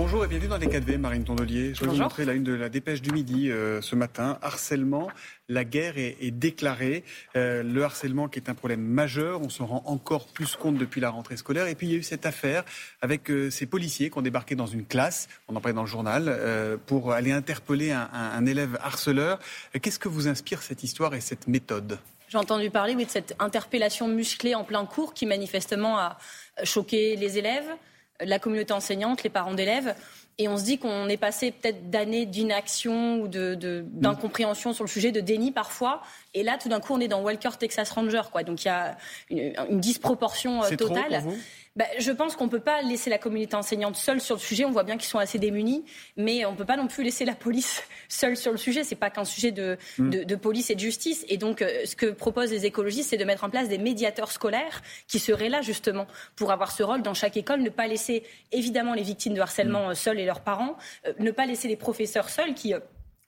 Bonjour et bienvenue dans les 4V, Marine Tondelier. Je vais vous montrer la une de la dépêche du midi euh, ce matin. Harcèlement, la guerre est, déclarée. Euh, le harcèlement qui est un problème majeur, on s'en rend encore plus compte depuis la rentrée scolaire. Et puis il y a eu cette affaire avec euh, ces policiers qui ont débarqué dans une classe, on en parlait dans le journal, pour aller interpeller un, un élève harceleur. Qu'est-ce que vous inspire cette histoire et cette méthode? J'ai entendu parler oui, de cette interpellation musclée en plein cours qui manifestement a choqué les élèves, la communauté enseignante, les parents d'élèves. Et on se dit qu'on est passé peut-être d'années d'inaction ou d'incompréhension sur le sujet, de déni parfois. Et là, tout d'un coup, on est dans Walker Texas Ranger. Quoi. Donc il y a une, disproportion euh, totale. Bah, je pense qu'on ne peut pas laisser la communauté enseignante seule sur le sujet. On voit bien qu'ils sont assez démunis, mais on ne peut pas non plus laisser la police seule sur le sujet. Ce n'est pas qu'un sujet mm. de, de, police et de justice. Et donc, euh, ce que proposent les écologistes, c'est de mettre en place des médiateurs scolaires qui seraient là justement pour avoir ce rôle dans chaque école, ne pas laisser évidemment les victimes de harcèlement mm. euh, seules et leurs parents, euh, ne pas laisser les professeurs seuls qui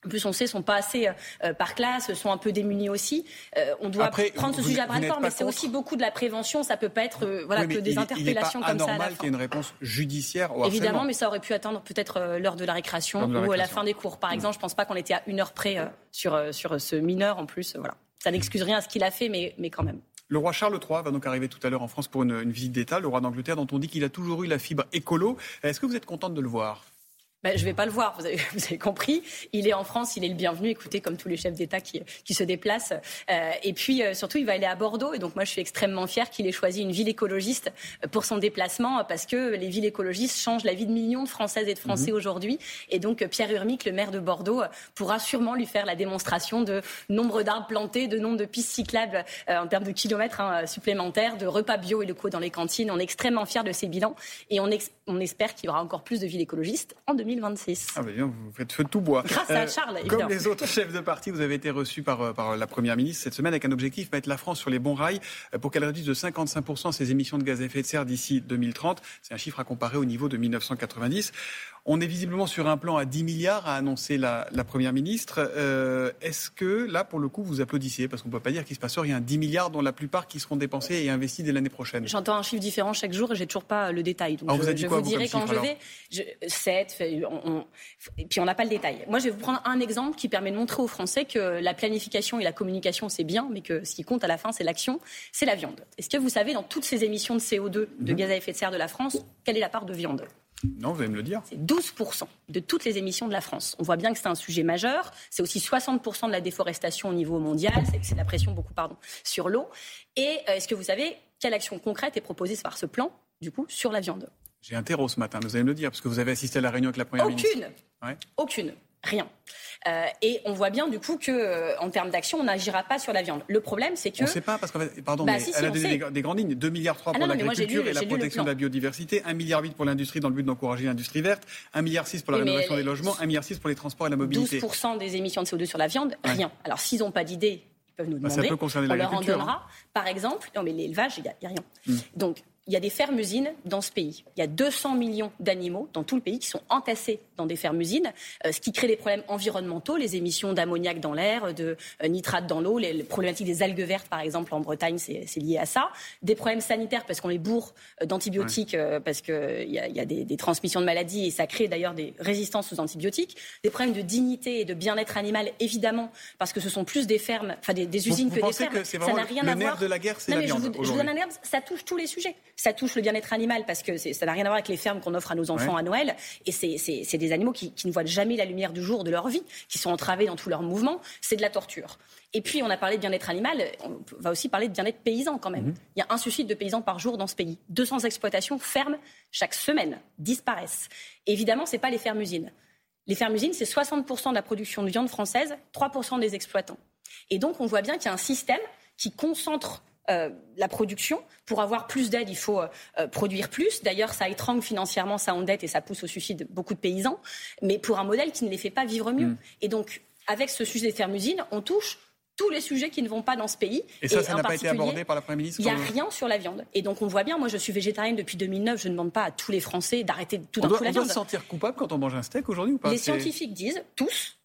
en plus, on sait, sont pas assez euh, par classe, sont un peu démunis aussi. Euh, on doit prendre ce sujet à bras le corps, mais c'est aussi beaucoup de la prévention. Ça peut pas être euh, voilà que des interpellations comme ça. C'est normal qu'il y ait une réponse judiciaire au Évidemment, mais ça aurait pu attendre peut-être l'heure de la récréation ou la fin des cours. Par exemple, je pense pas qu'on était à une heure près sur sur ce mineur en plus. Voilà, ça n'excuse rien à ce qu'il a fait, mais mais quand même. Le roi Charles III va donc arriver tout à l'heure en France pour une, une visite d'État, le roi d'Angleterre, dont on dit qu'il a toujours eu la fibre écolo. Est-ce que vous êtes contente de le voir? Ben, je ne vais pas le voir, vous avez, vous avez, compris. Il est en France, il est le bienvenu, écoutez, comme tous les chefs d'État qui, qui, se déplacent. Euh, et puis, euh, surtout, il va aller à Bordeaux. Et donc, moi, je suis extrêmement fière qu'il ait choisi une ville écologiste euh, pour son déplacement, parce que les villes écologistes changent la vie de millions de Françaises et de Français mhm. aujourd'hui. Et donc, Pierre Urmic, le maire de Bordeaux, pourra sûrement lui faire la démonstration de nombre d'arbres plantés, de nombre de pistes cyclables en termes de kilomètres hein, supplémentaires, de repas bio et locaux dans les cantines. On est extrêmement fiers de ces bilans. Et on, on espère qu'il y aura encore plus de villes écologistes en 2020. 2026. Ah vous faites feu de tout bois. Grâce à euh, Charles, Comme les autres chefs de parti, vous avez été reçu par, euh, par la Première ministre cette semaine avec un objectif, mettre la France sur les bons rails euh, pour qu'elle réduise de 55% ses émissions de gaz à effet de serre d'ici 2030. C'est un chiffre à comparer au niveau de 1990. On est visiblement sur un plan à 10 milliards, a annoncé la, Première ministre. Euh, est-ce que là, pour le coup, vous applaudissez? Parce qu'on ne peut pas dire qu'il se passe rien. 10 milliards dont la plupart qui seront dépensés et investis dès l'année prochaine. J'entends un chiffre différent chaque jour et j'ai toujours pas le détail. Donc je, vous, vous, dirai quand je vais. 7, et puis on n'a pas le détail. Moi, je vais vous prendre un exemple qui permet de montrer aux Français que la planification et la communication, c'est bien, mais que ce qui compte à la fin, c'est l'action, c'est la viande. Est-ce que vous savez, dans toutes ces émissions de CO2, de mhm. gaz à effet de serre de la France, quelle est la part de viande? Non, vous allez me le dire. C'est 12% de toutes les émissions de la France. On voit bien que c'est un sujet majeur. C'est aussi 60% de la déforestation au niveau mondial. C'est la pression beaucoup pardon, sur l'eau. Et euh, est-ce que vous savez quelle action concrète est proposée par ce plan, du coup, sur la viande? J'ai un terreau ce matin, vous allez me le dire, parce que vous avez assisté à la réunion avec la Première ministre. Aucune. Aucune. Rien. Euh, et on voit bien du coup que, euh, en termes d'action, on n'agira pas sur la viande. Le problème, c'est que on ne sait pas parce qu'en fait, pardon, bah, mais elle a donné des, grandes lignes 2 milliards 3 ah pour l'agriculture et la protection de la biodiversité, 1 milliard 8 pour l'industrie dans le but d'encourager l'industrie verte, 1 milliard 6 pour la rénovation des logements, 1 milliard 6 pour les transports et la mobilité. 12 des émissions de CO2 sur la viande, rien. Alors s'ils n'ont pas d'idée, ils peuvent nous bah, demander. ça peut concerner on leur en donnera. Hein. Par exemple, non mais l'élevage, il n'y a, rien. Hmm. Donc il y a des fermes-usines dans ce pays. Il y a 200 millions d'animaux dans tout le pays qui sont entassés dans des fermes-usines, euh, ce qui crée des problèmes environnementaux, les émissions d'ammoniac dans l'air, de euh, nitrate dans l'eau, les, problématiques des algues vertes, par exemple, en Bretagne, c'est lié à ça. Des problèmes sanitaires parce qu'on les bourre euh, d'antibiotiques, parce qu'il y a, y a des, transmissions de maladies et ça crée d'ailleurs des résistances aux antibiotiques. Des problèmes de dignité et de bien-être animal, évidemment, parce que ce sont plus des fermes, enfin des, usines que des fermes. ça n'a rien à voir. de la guerre, c'est la viande. Je vous, donne un herbe, ça touche tous les sujets. Ça touche le bien-être animal parce que ça n'a rien à voir avec les fermes qu'on offre à nos enfants à Noël. Et c'est des animaux qui, ne voient jamais la lumière du jour de leur vie, qui sont entravés dans tous leurs mouvements. C'est de la torture. Et puis, on a parlé de bien-être animal, on va aussi parler de bien-être paysan quand même. Mhm. Il y a un suicide de paysans par jour dans ce pays. 200 exploitations ferment chaque semaine, disparaissent. évidemment, ce n'est pas les fermes-usines. Les fermes-usines, c'est 60% de la production de viande française, 3% des exploitants. Et donc, on voit bien qu'il y a un système qui concentre euh, la production. Pour avoir plus d'aide, il faut euh, produire plus. D'ailleurs, ça étrangle financièrement, ça endette et ça pousse au suicide de beaucoup de paysans. Mais pour un modèle qui ne les fait pas vivre mieux. Mm. Et donc, avec ce sujet des fermes-usines, on touche tous les sujets qui ne vont pas dans ce pays. Et ça, ça n'a pas été abordé par la Première ministre Il n'y a rien sur la viande. Et donc on voit bien, moi je suis végétarienne depuis 2009, je ne demande pas à tous les Français d'arrêter tout d'un coup la viande. On doit se sentir coupable quand on mange un steak aujourd'hui ou pas? Les scientifiques disent, tous,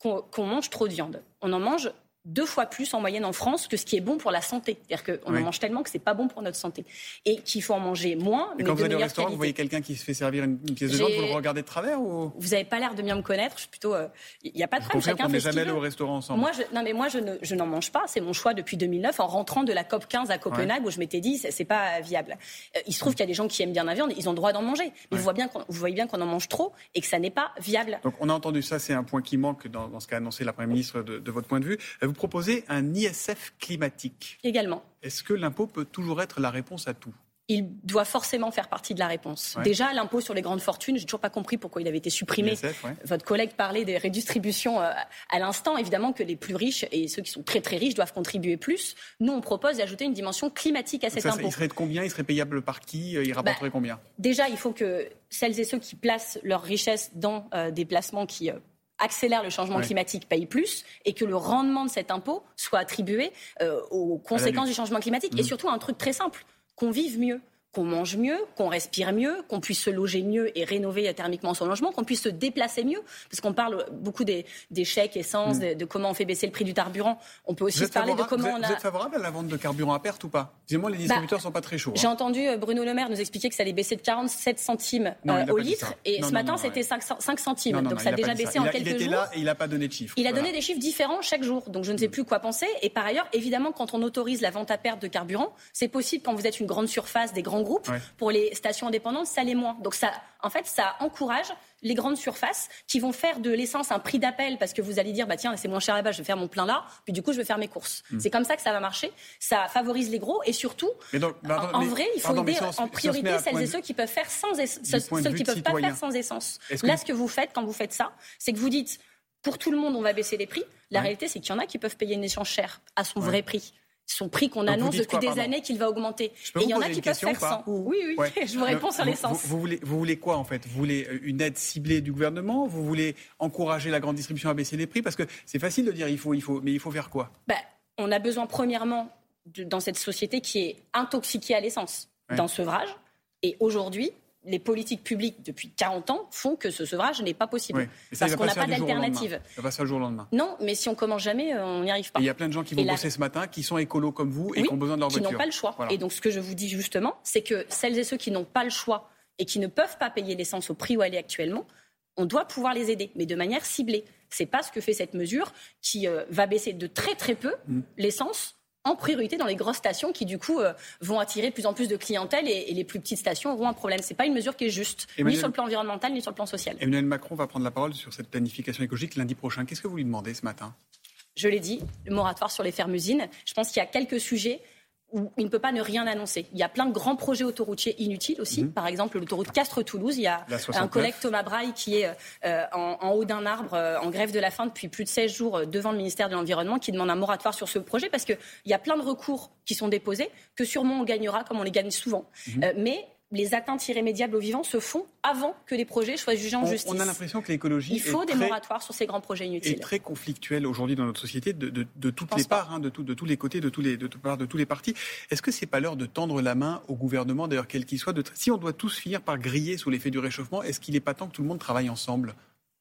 qu'on mange trop de viande. On en mange deux fois plus en moyenne en France que ce qui est bon pour la santé. C'est-à-dire qu'on en mange tellement que c'est pas bon pour notre santé. Et qu'il faut en manger moins. Et quand vous allez au restaurant, vous voyez quelqu'un qui se fait servir une, pièce de viande, vous le regardez de travers ou... Vous n'avez pas l'air de bien me connaître. Je suis plutôt. Il euh, n'y a pas de problème. Chacun on n'est jamais allé au restaurant ensemble. Moi, je, non, mais moi, je, ne, je n'en mange pas. C'est mon choix depuis 2009 en rentrant de la COP 15 à Copenhague où je m'étais dit c'est, pas viable. Euh, il se trouve qu'il y a des gens qui aiment bien la viande, ils ont le droit d'en manger. Mais vous, voyez bien qu'on, vous voyez bien qu'on en mange trop et que ça n'est pas viable. Donc on a entendu ça, c'est un point qui manque dans, dans ce qu'a annoncé la Première ministre de, de votre point de vue. Vous proposez un ISF climatique. Également. Est-ce que l'impôt peut toujours être la réponse à tout? Il doit forcément faire partie de la réponse. Déjà, l'impôt sur les grandes fortunes, j'ai toujours pas compris pourquoi il avait été supprimé. Votre collègue parlait des redistributions euh, à l'instant. Évidemment que les plus riches et ceux qui sont très très riches doivent contribuer plus. Nous, on propose d'ajouter une dimension climatique à cet impôt. Il serait de combien? Il serait payable par qui? Il rapporterait bah, combien? Déjà, il faut que celles et ceux qui placent leur richesse dans euh, des placements qui euh, accélère le changement climatique paye plus et que le rendement de cet impôt soit attribué euh, aux conséquences du changement climatique. Et mmh. surtout un truc très simple, qu'on vive mieux qu'on mange mieux, qu'on respire mieux, qu'on puisse se loger mieux et rénover thermiquement son logement, qu'on puisse se déplacer mieux, parce qu'on parle beaucoup des, chèques essence, mm. de, comment on fait baisser le prix du carburant. On peut aussi parler de comment on a. Vous êtes favorable à la vente de carburant à perte ou pas? Dis-moi, les bah, distributeurs ne sont pas très chauds. J'ai hein. entendu euh, Bruno Le Maire nous expliquer que ça allait baisser de 47 centimes euh, au litre, et ce matin c'était 5, centimes, donc ça a déjà baissé en quelques jours. Il était là et il n'a pas donné de chiffres. Il a donné des chiffres différents chaque jour, donc je ne sais mm. plus quoi penser. Et par ailleurs, évidemment, quand on autorise la vente à perte de carburant, c'est possible quand vous êtes une grande surface, des grands groupes, pour les stations indépendantes, ça l'est moins. Donc ça, en fait, ça encourage les grandes surfaces qui vont faire de l'essence un prix d'appel parce que vous allez dire bah tiens c'est moins cher là-bas je vais faire mon plein là puis du coup je vais faire mes courses. Hmm. c'est comme ça que ça va marcher. Ça favorise les gros et surtout en, vrai il faut aider en priorité celles et ceux qui peuvent faire sans ceux qui peuvent pas faire sans essence. Là ce que vous faites quand vous faites ça c'est que vous dites pour tout le monde on va baisser les prix. La réalité c'est qu'il y en a qui peuvent payer une essence chère à son vrai prix son prix qu'on annonce depuis des années qu'il va augmenter. Et il y en a qui peuvent faire sans. Oui, oui, je vous réponds sur l'essence. Vous, voulez, vous voulez quoi en fait? Vous voulez euh, une aide ciblée du gouvernement? Vous voulez encourager la grande distribution à baisser les prix? Parce que c'est facile de dire il faut, il faut, mais il faut faire quoi? Ben, On a besoin premièrement dans cette société qui est intoxiquée à l'essence, d'un sevrage. Et aujourd'hui, les politiques publiques depuis 40 ans font que ce sevrage n'est pas possible. Parce qu'on n'a pas d'alternative. Ça va ça le jour au lendemain. Non, mais si on commence jamais, euh, on n'y arrive pas. Il y a plein de gens qui vont bosser ce matin, qui sont écolos comme vous et qui ont besoin de leur voiture. Qui n'ont pas le choix. Et donc ce que je vous dis justement, c'est que celles et ceux qui n'ont pas le choix et qui ne peuvent pas payer l'essence au prix où elle est actuellement, on doit pouvoir les aider, mais de manière ciblée. C'est pas ce que fait cette mesure qui euh, va baisser de très très peu mm. l'essence en priorité dans les grosses stations qui, du coup, euh, vont attirer de plus en plus de clientèle et, les plus petites stations auront un problème. Ce n'est pas une mesure qui est juste, ni sur le plan environnemental, ni sur le plan social. Emmanuel Macron va prendre la parole sur cette planification écologique lundi prochain. Qu'est-ce que vous lui demandez ce matin? Je l'ai dit, le moratoire sur les fermes-usines. Je pense qu'il y a quelques sujets où il ne peut pas ne rien annoncer. Il y a plein de grands projets autoroutiers inutiles aussi. Mhm. Par exemple, l'autoroute Castres-Toulouse. Il y a un collègue Thomas Braille qui est euh, en, haut d'un arbre, euh, en grève de la faim depuis plus de 16 jours euh, devant le ministère de l'Environnement, qui demande un moratoire sur ce projet parce qu'il y a plein de recours qui sont déposés, que sûrement on gagnera, comme on les gagne souvent. Mhm. mais les atteintes irrémédiables aux vivants se font avant que les projets soient jugés en justice. On a l'impression que l'écologie. Il faut des moratoires sur ces grands projets inutiles. est très conflictuelle aujourd'hui dans notre société de, toutes les parts, hein, de, de, tous les côtés, de tous les, de, de tous les partis. Est-ce que c'est pas l'heure de tendre la main au gouvernement, d'ailleurs quel qu'il soit, si on doit tous finir par griller sous l'effet du réchauffement, est-ce qu'il n'est pas temps que tout le monde travaille ensemble?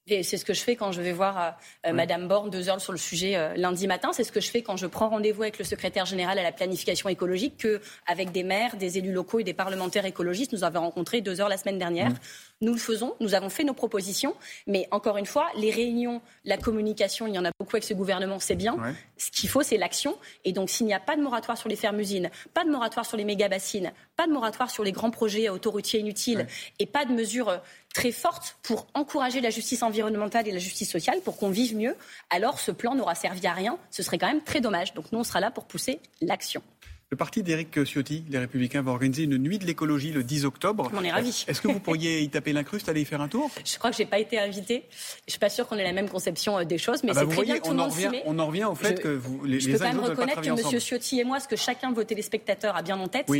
C'est ce que je fais quand je vais voir euh, euh, Madame Borne deux heures sur le sujet euh, lundi matin. C'est ce que je fais quand je prends rendez-vous avec le secrétaire général à la planification écologique, que avec des maires, des élus locaux et des parlementaires écologistes, nous avons rencontré deux heures la semaine dernière. Mmh. Nous le faisons, nous avons fait nos propositions, mais encore une fois, les réunions, la communication, il y en a beaucoup avec ce gouvernement, c'est bien. Ce qu'il faut, c'est l'action. Et donc, s'il n'y a pas de moratoire sur les fermes-usines, pas de moratoire sur les méga-bassines, pas de moratoire sur les grands projets autoroutiers inutiles et pas de mesures très fortes pour encourager la justice environnementale et la justice sociale pour qu'on vive mieux, alors ce plan n'aura servi à rien. Ce serait quand même très dommage. Donc, nous, on sera là pour pousser l'action. Le parti d'Éric Ciotti, les Républicains, va organiser une nuit de l'écologie le 10 octobre. On est ravis. Est-ce que vous pourriez y taper l'incruste, aller y faire un tour? Je crois que je n'ai pas été invitée. Je ne suis pas sûre qu'on ait la même conception euh, des choses, mais ah bah c'est très bien que tout le monde s'y met. On en revient au fait que vous, les, Je peux quand même reconnaître que M. Ciotti et moi, ce que chacun de vos téléspectateurs a bien en tête, on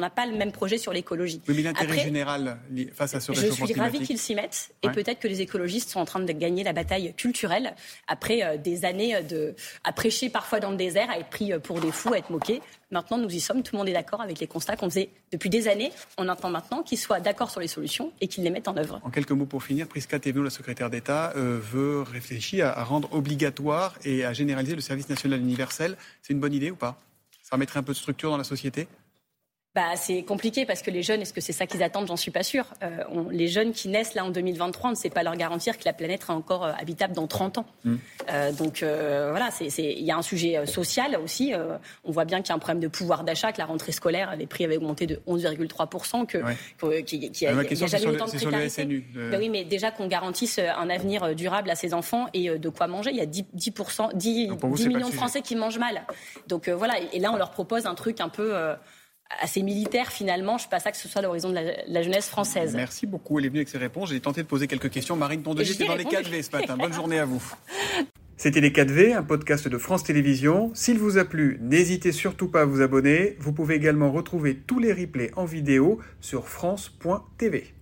n'a pas le même projet sur l'écologie. Oui, mais l'intérêt général face à ce réchauffement Je suis ravie qu'ils s'y mettent. Et peut-être que les écologistes sont en train de gagner la bataille culturelle après euh, des années de, à prêcher parfois dans le désert, à être pris pour des fous, à être moqués. Maintenant, nous y sommes. Tout le monde est d'accord avec les constats qu'on faisait depuis des années. On attend maintenant qu'ils soient d'accord sur les solutions et qu'ils les mettent en œuvre. En quelques mots pour finir, Prisca Thévenot, la secrétaire d'État, euh, veut réfléchir à, rendre obligatoire et à généraliser le service national universel. C'est une bonne idée ou pas? Ça remettrait un peu de structure dans la société? Bah, c'est compliqué parce que les jeunes, est-ce que c'est ça qu'ils attendent? J'en suis pas sûre. Euh, les jeunes qui naissent là en 2023, on ne sait pas leur garantir que la planète sera encore euh, habitable dans 30 ans. Mm. Euh, donc euh, voilà, il y a un sujet euh, social aussi. on voit bien qu'il y a un problème de pouvoir d'achat, que la rentrée scolaire, les prix avaient augmenté de 11,3%, que, ouais. qu'il y a, y a jamais eu autant de précarité. Bah oui, mais déjà qu'on garantisse un avenir durable à ses enfants et de quoi manger. Il y a 10, 10, 10, 10 millions de Français qui mangent mal. Donc voilà, et là on leur propose un truc un peu assez militaire finalement. Je ne suis pas ça que ce soit l'horizon de la, jeunesse française. Merci beaucoup. Elle est venue avec ses réponses. J'ai tenté de poser quelques questions. Marine Tondelier était dans les 4V ce matin. Bonne journée à vous. C'était Les 4V, un podcast de France Télévisions. S'il vous a plu, n'hésitez surtout pas à vous abonner. Vous pouvez également retrouver tous les replays en vidéo sur France.tv.